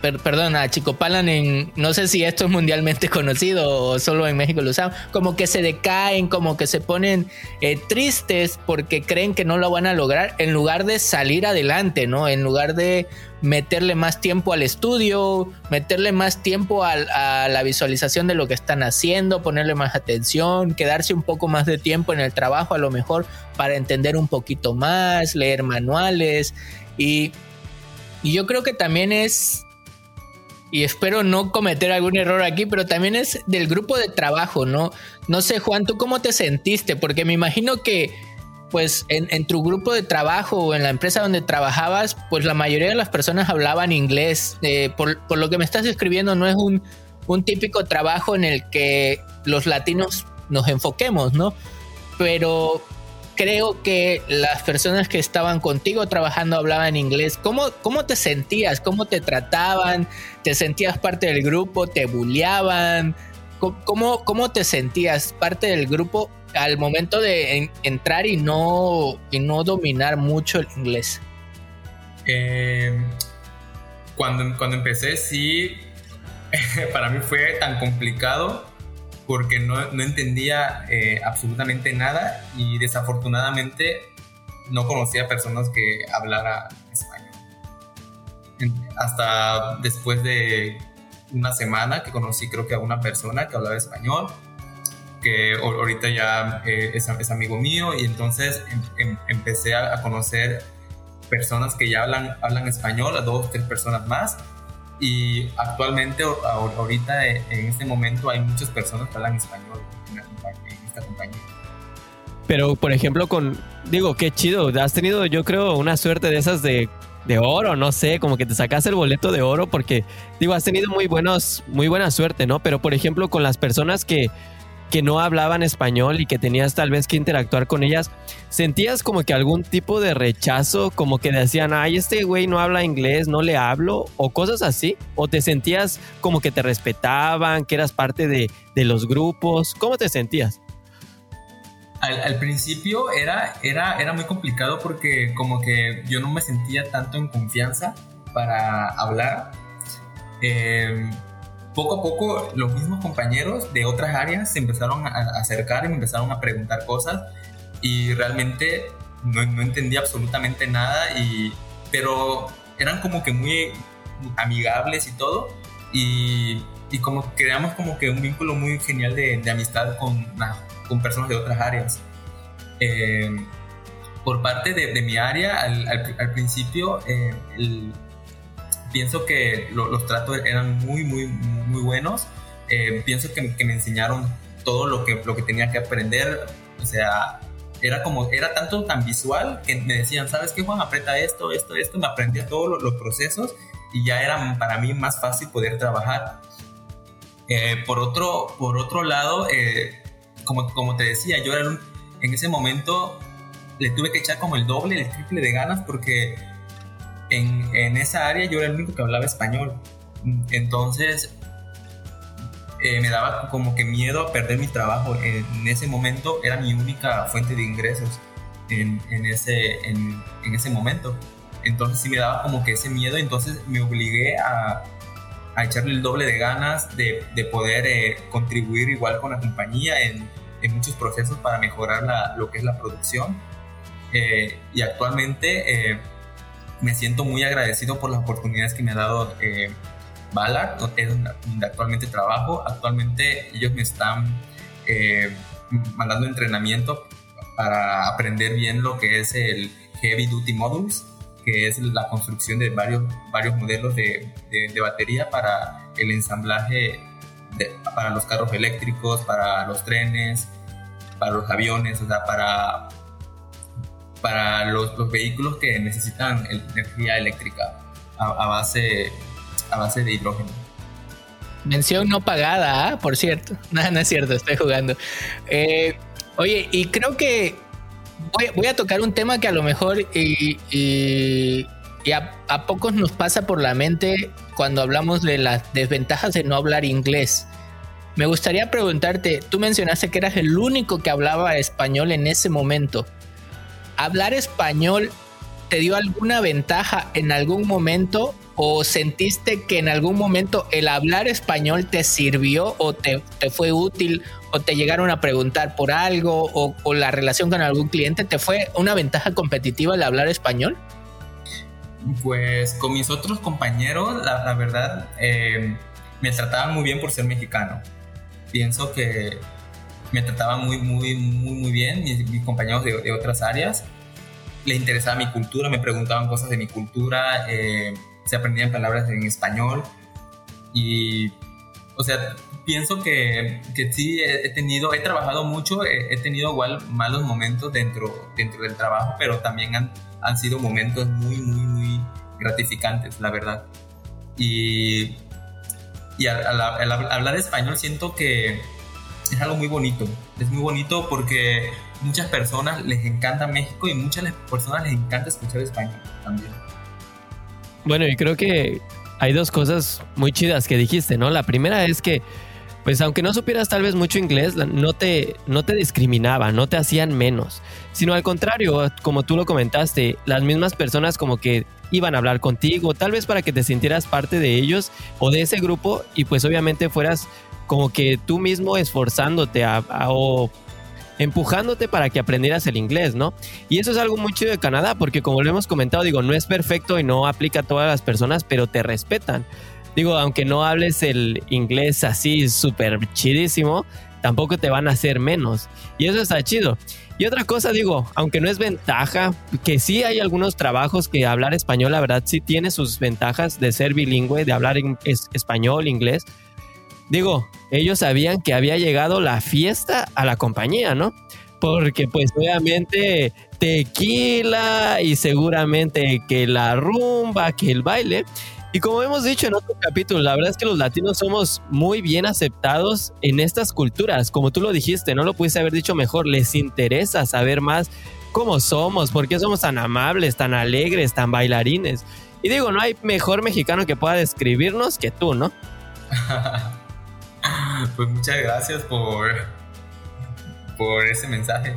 Per, perdón, achicopalan en. No sé si esto es mundialmente conocido o solo en México lo usan. Como que se decaen, como que se ponen eh, tristes porque creen que no lo van a lograr en lugar de salir adelante, ¿no? En lugar de meterle más tiempo al estudio, meterle más tiempo a, la visualización de lo que están haciendo, ponerle más atención, quedarse un poco más de tiempo en el trabajo a lo mejor para entender un poquito más, leer manuales y, y yo creo que también es, y espero no cometer algún error aquí, pero también es del grupo de trabajo, ¿no? No sé, Juan, ¿tú cómo te sentiste? Porque me imagino que pues en, tu grupo de trabajo o en la empresa donde trabajabas, pues la mayoría de las personas hablaban inglés. Eh, por, lo que me estás escribiendo, no es un, un, típico trabajo en el que los latinos nos enfoquemos, ¿no? Pero creo que las personas que estaban contigo trabajando hablaban inglés. ¿Cómo, cómo te sentías? ¿Cómo te trataban? ¿Te sentías parte del grupo? ¿Te bulleaban? ¿Cómo, cómo te sentías parte del grupo al momento de entrar y no, y no dominar mucho el inglés? Eh, cuando, cuando empecé, sí, para mí fue tan complicado porque no, no entendía eh, absolutamente nada y desafortunadamente no conocía personas que hablara español. Hasta después de una semana que conocí creo que a una persona que hablaba español que ahorita ya eh, es, amigo mío y entonces em, em, empecé a, conocer personas que ya hablan, hablan español, a dos, tres personas más y actualmente ahorita eh, en este momento hay muchas personas que hablan español en, esta compañía. Pero por ejemplo con, digo, qué chido, has tenido yo creo una suerte de esas de de oro, no sé, como que te sacas el boleto de oro porque, digo, has tenido muy buenos, muy buena suerte, ¿no? Pero por ejemplo, con las personas que, que no hablaban español y que tenías tal vez que interactuar con ellas, ¿sentías como que algún tipo de rechazo, como que decían, ay, este güey no habla inglés, no le hablo, o cosas así? ¿O te sentías como que te respetaban, que eras parte de, de los grupos? ¿Cómo te sentías? Al, principio era, era, era muy complicado porque como que yo no me sentía tanto en confianza para hablar. Eh, poco a poco los mismos compañeros de otras áreas se empezaron a acercar y me empezaron a preguntar cosas y realmente no, no entendía absolutamente nada, y, pero eran como que muy amigables y todo y, y como creamos como que un vínculo muy genial de, de amistad con, con personas de otras áreas. Eh, por parte de, de, mi área, al, al, principio, eh, el, pienso que los tratos eran muy, muy, muy buenos. Eh, pienso que, que, me enseñaron todo lo que, lo que tenía que aprender. O sea, era como, era tanto tan visual que me decían, ¿sabes qué, Juan? Aprieta esto, esto, esto. Me aprendía todos los, procesos y ya era para mí más fácil poder trabajar. Eh, por, otro, por otro lado, eh, como, como te decía, yo era en ese momento le tuve que echar como el doble, el triple de ganas porque en, en esa área yo era el único que hablaba español. Entonces eh, me daba como que miedo a perder mi trabajo. En ese momento era mi única fuente de ingresos en, en ese, en, en, ese momento. Entonces sí me daba como que ese miedo, entonces me obligué a, a echarle el doble de ganas de, de poder eh, contribuir igual con la compañía en, muchos procesos para mejorar la, lo que es la producción. Eh, y actualmente me siento muy agradecido por las oportunidades que me ha dado Ballard, es donde actualmente trabajo. Actualmente ellos me están eh, mandando entrenamiento para aprender bien lo que es el Heavy Duty Modules, que es la construcción de varios, varios modelos de, de, batería para el ensamblaje para los carros eléctricos, para los trenes, para los aviones, o sea, para, para los, los vehículos que necesitan energía eléctrica a, base a base de hidrógeno. Mención no pagada, ¿ah? por cierto. No, no es cierto, estoy jugando. Eh, oye, y creo que voy, a tocar un tema que a lo mejor y, a, pocos nos pasa por la mente cuando hablamos de las desventajas de no hablar inglés. Me gustaría preguntarte, tú mencionaste que eras el único que hablaba español en ese momento. ¿Hablar español te dio alguna ventaja en algún momento o sentiste que en algún momento el hablar español te sirvió o te, fue útil o te llegaron a preguntar por algo o, la relación con algún cliente te fue una ventaja competitiva el hablar español? Pues con mis otros compañeros, la, verdad, eh, me trataban muy bien por ser mexicano. Pienso que me trataban muy, muy, muy, muy bien mis, compañeros de, otras áreas. Le interesaba mi cultura, me preguntaban cosas de mi cultura. Eh, se aprendían palabras en español y, o sea, pienso que, que sí he tenido, he trabajado mucho, he, tenido igual malos momentos dentro, dentro del trabajo, pero también han, han sido momentos muy, muy, muy gratificantes, la verdad. Y, y al, hablar español siento que es algo muy bonito, es muy bonito porque muchas personas les encanta México y muchas personas les encanta escuchar español también. Bueno, y creo que hay dos cosas muy chidas que dijiste, ¿no? La primera es que, pues aunque no supieras tal vez mucho inglés, no te, no te discriminaban, no te hacían menos, sino al contrario, como tú lo comentaste, las mismas personas como que iban a hablar contigo, tal vez para que te sintieras parte de ellos o de ese grupo y pues obviamente fueras como que tú mismo esforzándote a, o empujándote para que aprendieras el inglés, ¿no? Y eso es algo muy chido de Canadá, porque como lo hemos comentado, digo, no es perfecto y no aplica a todas las personas, pero te respetan. Digo, aunque no hables el inglés así súper chidísimo, tampoco te van a hacer menos. Y eso está chido. Y otra cosa, digo, aunque no es ventaja, que sí hay algunos trabajos que hablar español, la verdad, sí tiene sus ventajas de ser bilingüe, de hablar en español, inglés digo, ellos sabían que había llegado la fiesta a la compañía, ¿no? Porque pues obviamente tequila y seguramente que la rumba, que el baile. Y como hemos dicho en otro capítulo, la verdad es que los latinos somos muy bien aceptados en estas culturas. Como tú lo dijiste, no lo pudiste haber dicho mejor, les interesa saber más cómo somos, por qué somos tan amables, tan alegres, tan bailarines. Y digo, no hay mejor mexicano que pueda describirnos que tú, ¿no? Pues muchas gracias por, por ese mensaje.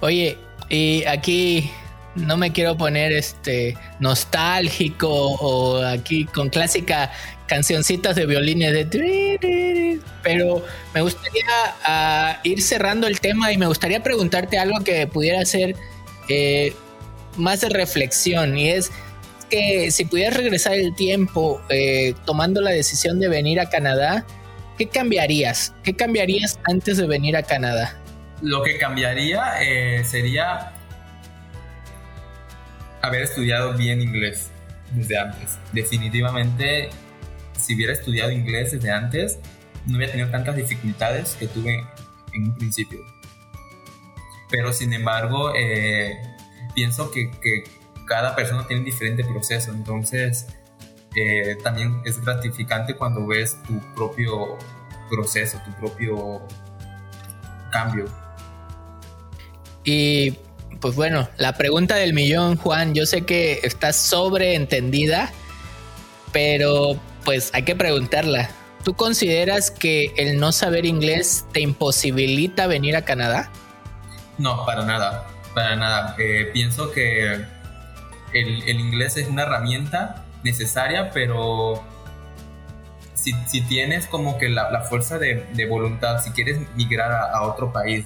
Oye, y aquí no me quiero poner este nostálgico o aquí con clásica cancioncitas de violines de pero me gustaría ah, ir cerrando el tema y me gustaría preguntarte algo que pudiera ser eh, más de reflexión y es que si pudieras regresar el tiempo eh, tomando la decisión de venir a Canadá, ¿qué cambiarías? ¿Qué cambiarías antes de venir a Canadá? Lo que cambiaría eh, sería haber estudiado bien inglés desde antes. Definitivamente, si hubiera estudiado inglés desde antes, no hubiera tenido tantas dificultades que tuve en un principio. Pero sin embargo, eh, pienso que, que, cada persona tiene un diferente proceso. Entonces, eh, también es gratificante cuando ves tu propio proceso, tu propio cambio. Y pues bueno, la pregunta del millón, Juan, yo sé que está sobreentendida, pero pues hay que preguntarla. ¿Tú consideras que el no saber inglés te imposibilita venir a Canadá? No, para nada, para nada. Eh, pienso que el, inglés es una herramienta necesaria, pero si, tienes como que la, fuerza de, voluntad, si quieres migrar a, otro país,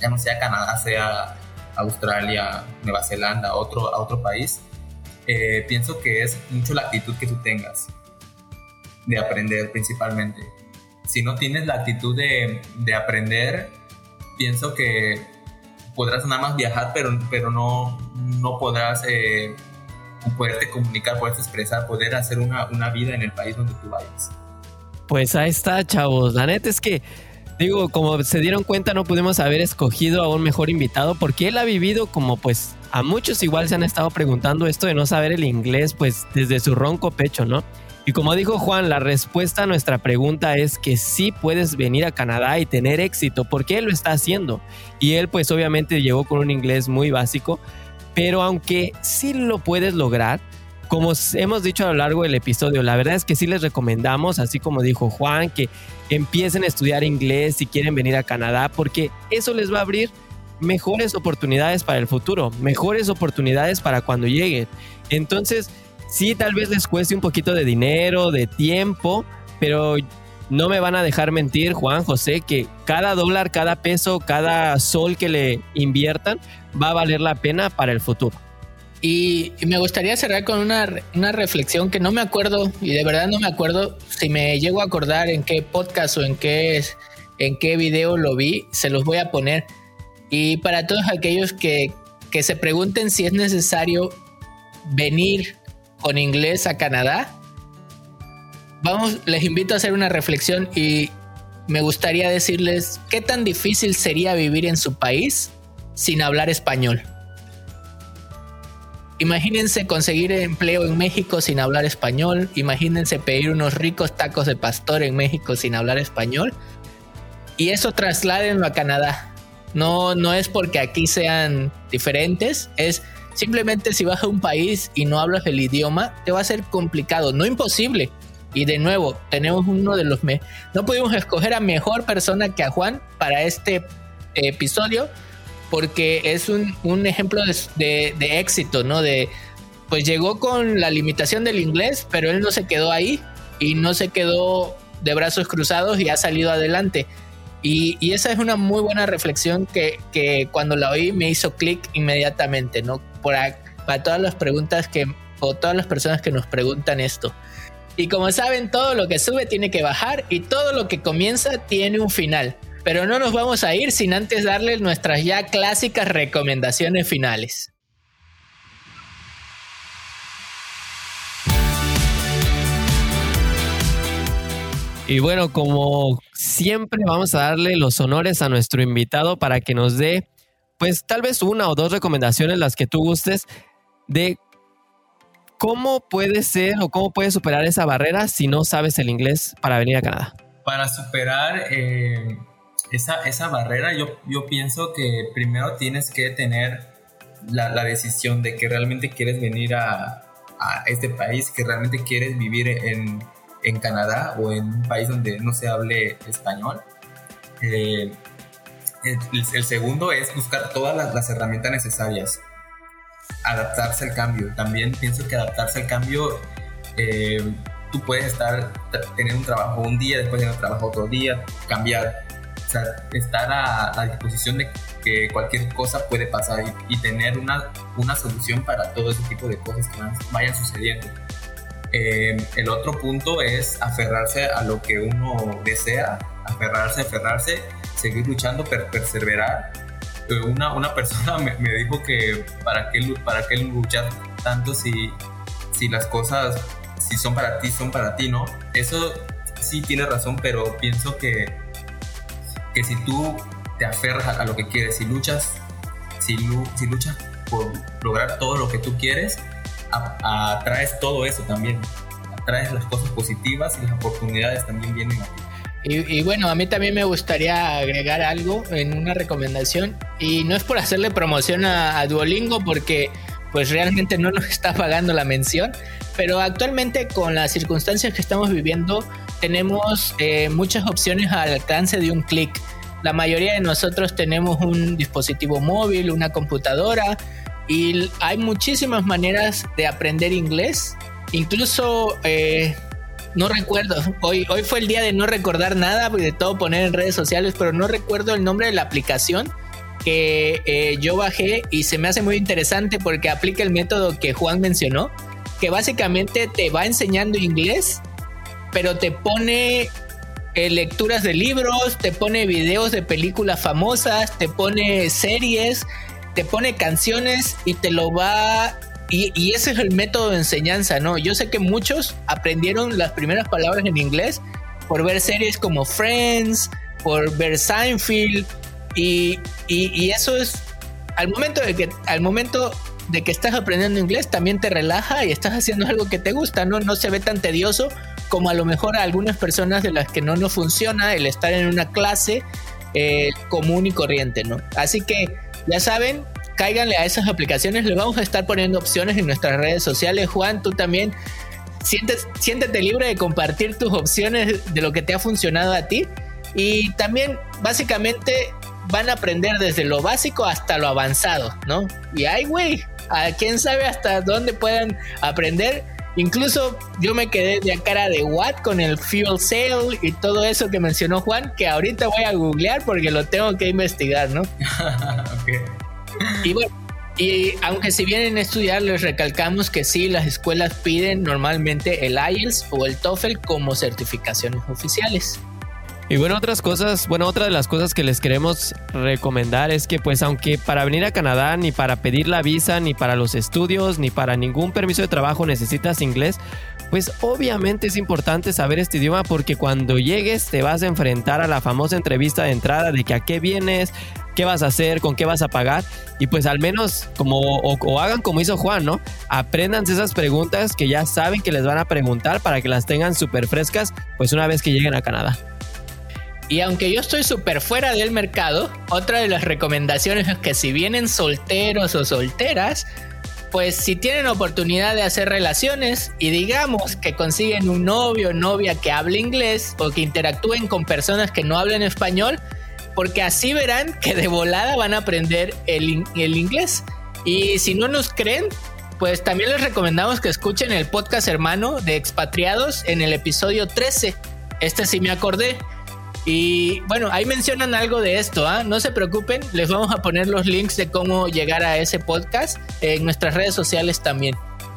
ya no sea Canadá, sea Australia, Nueva Zelanda, otro, a otro país, eh, pienso que es mucho la actitud que tú tengas de aprender principalmente. Si no tienes la actitud de, de aprender, pienso que podrás nada más viajar, pero, pero no, no podrás eh, poderte comunicar, poderte expresar, poder hacer una, una vida en el país donde tú vayas. Pues ahí está, chavos. La neta es que Digo, como se dieron cuenta, no pudimos haber escogido a un mejor invitado porque él ha vivido como pues a muchos igual se han estado preguntando esto de no saber el inglés pues desde su ronco pecho, ¿no? Y como dijo Juan, la respuesta a nuestra pregunta es que sí puedes venir a Canadá y tener éxito, porque él lo está haciendo. Y él pues obviamente llegó con un inglés muy básico, pero aunque sí lo puedes lograr, como hemos dicho a lo largo del episodio, la verdad es que sí les recomendamos, así como dijo Juan, que empiecen a estudiar inglés si quieren venir a Canadá, porque eso les va a abrir mejores oportunidades para el futuro, mejores oportunidades para cuando lleguen. Entonces, Sí, tal vez les cueste un poquito de dinero, de tiempo, pero no me van a dejar mentir, Juan, José, que cada dólar, cada peso, cada sol que le inviertan va a valer la pena para el futuro. Y, me gustaría cerrar con una, una, reflexión que no me acuerdo, y de verdad no me acuerdo si me llego a acordar en qué podcast o en qué, en qué video lo vi, se los voy a poner. Y para todos aquellos que, que se pregunten si es necesario venir con inglés a Canadá, vamos, les invito a hacer una reflexión y me gustaría decirles qué tan difícil sería vivir en su país sin hablar español. Imagínense conseguir empleo en México sin hablar español. Imagínense pedir unos ricos tacos de pastor en México sin hablar español. Y eso trasládenlo a Canadá. No, no es porque aquí sean diferentes, es Simplemente si vas a un país y no hablas el idioma, te va a ser complicado, no imposible. Y de nuevo, tenemos uno de los... Me no pudimos escoger a mejor persona que a Juan para este episodio, porque es un, un ejemplo de, de, éxito, ¿no? De, pues llegó con la limitación del inglés, pero él no se quedó ahí y no se quedó de brazos cruzados y ha salido adelante. Y, y esa es una muy buena reflexión que, que cuando la oí me hizo clic inmediatamente, ¿no? para todas las preguntas que, o todas las personas que nos preguntan esto. Y como saben, todo lo que sube tiene que bajar y todo lo que comienza tiene un final. Pero no nos vamos a ir sin antes darles nuestras ya clásicas recomendaciones finales. Y bueno, como siempre vamos a darle los honores a nuestro invitado para que nos dé pues tal vez una o dos recomendaciones, las que tú gustes, de cómo puede ser o cómo puedes superar esa barrera si no sabes el inglés para venir a Canadá. Para superar eh, esa, esa, barrera, yo, yo pienso que primero tienes que tener la, la decisión de que realmente quieres venir a, a, este país, que realmente quieres vivir en, en Canadá o en un país donde no se hable español. Eh, el, segundo es buscar todas las, herramientas necesarias. Adaptarse al cambio. También pienso que adaptarse al cambio, eh, tú puedes estar, tener un trabajo un día, después tener un trabajo otro día, cambiar. O sea, estar a, disposición de que cualquier cosa puede pasar y, tener una, una solución para todo ese tipo de cosas que vayan sucediendo. Eh, el otro punto es aferrarse a lo que uno desea, aferrarse, aferrarse seguir luchando, per perseverar. Una, una persona me, me, dijo que para qué, para qué luchar tanto si, si las cosas, si son para ti, son para ti, ¿no? Eso sí tiene razón, pero pienso que, que si tú te aferras a, lo que quieres, si luchas, si, si luchas por lograr todo lo que tú quieres, atraes todo eso también. Atraes las cosas positivas y las oportunidades también vienen a ti. Y, bueno, a mí también me gustaría agregar algo en una recomendación. Y no es por hacerle promoción a, Duolingo porque pues realmente no nos está pagando la mención. Pero actualmente con las circunstancias que estamos viviendo tenemos eh, muchas opciones al alcance de un clic. La mayoría de nosotros tenemos un dispositivo móvil, una computadora y hay muchísimas maneras de aprender inglés. Incluso eh, no recuerdo, hoy, hoy fue el día de no recordar nada, de todo poner en redes sociales, pero no recuerdo el nombre de la aplicación que eh, yo bajé y se me hace muy interesante porque aplica el método que Juan mencionó, que básicamente te va enseñando inglés, pero te pone eh, lecturas de libros, te pone videos de películas famosas, te pone series, te pone canciones y te lo va y, ese es el método de enseñanza, ¿no? Yo sé que muchos aprendieron las primeras palabras en inglés por ver series como Friends, por ver Seinfeld, y, y, eso es al momento de que al momento de que estás aprendiendo inglés también te relaja y estás haciendo algo que te gusta, ¿no? No se ve tan tedioso como a lo mejor a algunas personas de las que no nos funciona el estar en una clase eh, común y corriente, ¿no? Así que ya saben, cáiganle a esas aplicaciones. Les vamos a estar poniendo opciones en nuestras redes sociales. Juan, tú también siéntete libre de compartir tus opciones de lo que te ha funcionado a ti. Y también, básicamente, van a aprender desde lo básico hasta lo avanzado, ¿no? Y ay, güey, a quién sabe hasta dónde puedan aprender. Incluso yo me quedé de cara de what con el fuel sale y todo eso que mencionó Juan, que ahorita voy a googlear porque lo tengo que investigar, ¿no? okay. Y bueno, y aunque si vienen a estudiar, les recalcamos que sí, las escuelas piden normalmente el IELTS o el TOEFL como certificaciones oficiales. Y bueno, otras cosas, bueno, otra de las cosas que les queremos recomendar es que pues aunque para venir a Canadá ni para pedir la visa, ni para los estudios, ni para ningún permiso de trabajo necesitas inglés, pues obviamente es importante saber este idioma porque cuando llegues te vas a enfrentar a la famosa entrevista de entrada de que a qué vienes, qué vas a hacer, con qué vas a pagar. Y pues al menos como o, hagan como hizo Juan, ¿no? Aprendan esas preguntas que ya saben que les van a preguntar para que las tengan súper frescas, pues una vez que lleguen a Canadá. Y aunque yo estoy súper fuera del mercado, otra de las recomendaciones es que si vienen solteros o solteras, pues si tienen oportunidad de hacer relaciones y digamos que consiguen un novio o novia que hable inglés o que interactúen con personas que no hablen español, porque así verán que de volada van a aprender el, el inglés. Y si no nos creen, pues también les recomendamos que escuchen el podcast hermano de expatriados en el episodio 13. Este sí me acordé. Y bueno, ahí mencionan algo de esto, ¿ah? No se preocupen, les vamos a poner los links de cómo llegar a ese podcast en nuestras redes sociales también.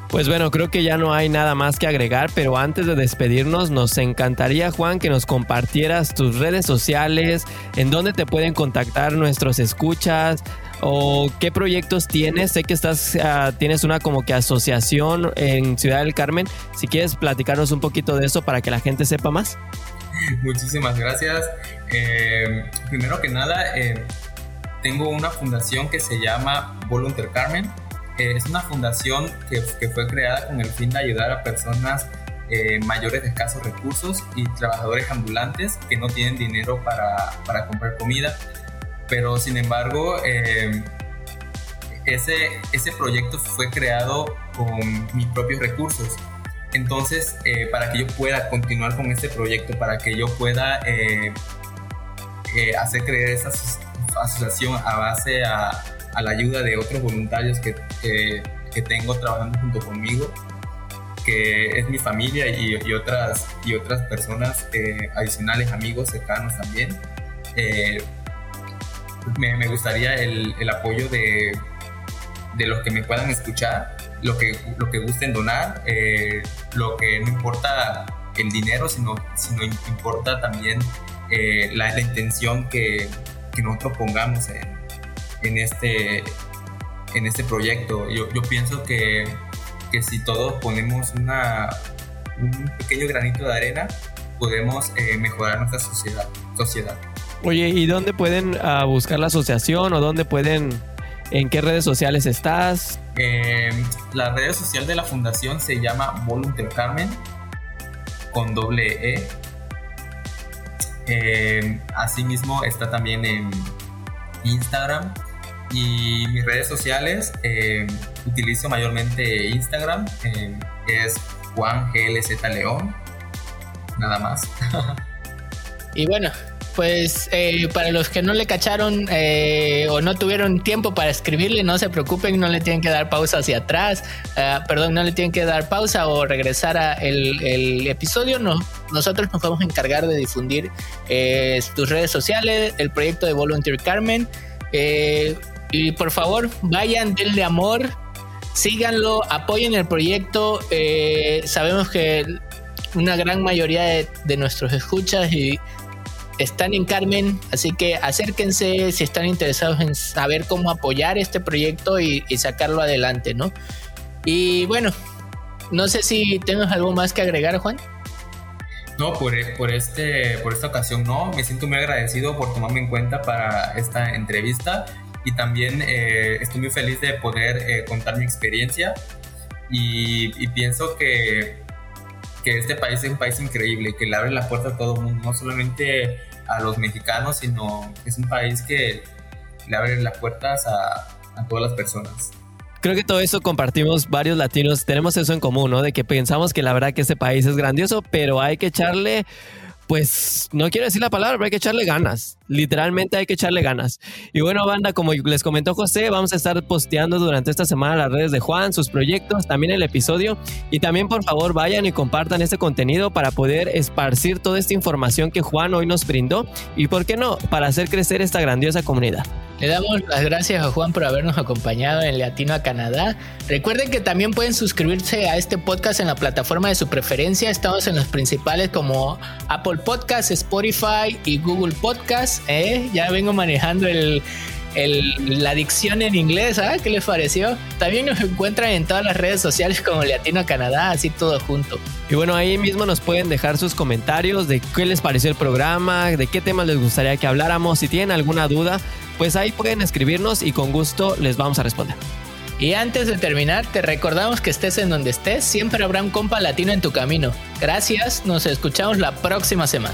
Pues bueno, creo que ya no hay nada más que agregar, pero antes de despedirnos, nos encantaría, Juan, que nos compartieras tus redes sociales, en dónde te pueden contactar nuestros escuchas o qué proyectos tienes. Sé que estás, ah, tienes una como que asociación en Ciudad del Carmen. Si quieres platicarnos un poquito de eso para que la gente sepa más. Muchísimas gracias. Eh, primero que nada, eh, tengo una fundación que se llama Volunteer Carmen es una fundación que, que, fue creada con el fin de ayudar a personas eh, mayores de escasos recursos y trabajadores ambulantes que no tienen dinero para, para comprar comida. Pero sin embargo, eh, ese, ese proyecto fue creado con mis propios recursos. Entonces, eh, para que yo pueda continuar con este proyecto, para que yo pueda hacer creer esa asociación a base a, a la ayuda de otros voluntarios que, que, tengo trabajando junto conmigo, que es mi familia y, otras, y otras personas eh, adicionales, amigos cercanos también. Eh, me, me, gustaría el, el apoyo de, de, los que me puedan escuchar, lo que, lo que gusten donar, eh, lo que no importa el dinero, sino, sino importa también la, la, intención que, que nosotros pongamos en, en este, en este proyecto. Yo, yo pienso que, que, si todos ponemos una, un pequeño granito de arena, podemos eh, mejorar nuestra sociedad, sociedad. Oye, ¿y dónde pueden ah, buscar la asociación o dónde pueden, en qué redes sociales estás? Eh, la red social de la fundación se llama Volunteer Carmen con doble E. Eh, asimismo está también en Instagram y mis redes sociales. Eh, utilizo mayormente Instagram, eh, es Juan GLZ León, nada más. y bueno, pues eh, para los que no le cacharon eh, o no tuvieron tiempo para escribirle, no se preocupen, no le tienen que dar pausa hacia atrás, perdón, no le tienen que dar pausa o regresar a el, episodio. No, nosotros nos vamos a encargar de difundir tus redes sociales, el proyecto de Volunteer Carmen. Y por favor, vayan, denle amor, síganlo, apoyen el proyecto. sabemos que una gran mayoría de, nuestros escuchas y están en Carmen, así que acérquense si están interesados en saber cómo apoyar este proyecto y, sacarlo adelante, ¿no? Y bueno, no sé si tienes algo más que agregar, Juan. No, por, por, este, por esta ocasión no, me siento muy agradecido por tomarme en cuenta para esta entrevista y también eh, estoy muy feliz de poder eh, contar mi experiencia y, y pienso que que este país es un país increíble, que le abre la puerta a todo el mundo, no solamente a los mexicanos, sino es un país que le abre las puertas a, a todas las personas. Creo que todo eso compartimos varios latinos, tenemos eso en común, ¿no? De que pensamos que la verdad que este país es grandioso, pero hay que echarle pues no quiero decir la palabra, pero hay que echarle ganas. Literalmente hay que echarle ganas. Y bueno, banda, como les comentó José, vamos a estar posteando durante esta semana las redes de Juan, sus proyectos, también el episodio. Y también, por favor, vayan y compartan este contenido para poder esparcir toda esta información que Juan hoy nos brindó. Y, ¿por qué no?, para hacer crecer esta grandiosa comunidad. Le damos las gracias a Juan por habernos acompañado en Latino a Canadá. Recuerden que también pueden suscribirse a este podcast en la plataforma de su preferencia. Estamos en los principales como Apple Podcast, Spotify y Google ¿eh? Ya vengo manejando el, el, la dicción en inglés. ¿ah? ¿Qué les pareció? También nos encuentran en todas las redes sociales como Latino Canadá, así todo junto. Y bueno, ahí mismo nos pueden dejar sus comentarios de qué les pareció el programa, de qué temas les gustaría que habláramos. Si tienen alguna duda, pues ahí pueden escribirnos y con gusto les vamos a responder. Y antes de terminar, te recordamos que estés en donde estés, siempre habrá un compa latino en tu camino. Gracias, nos escuchamos la próxima semana.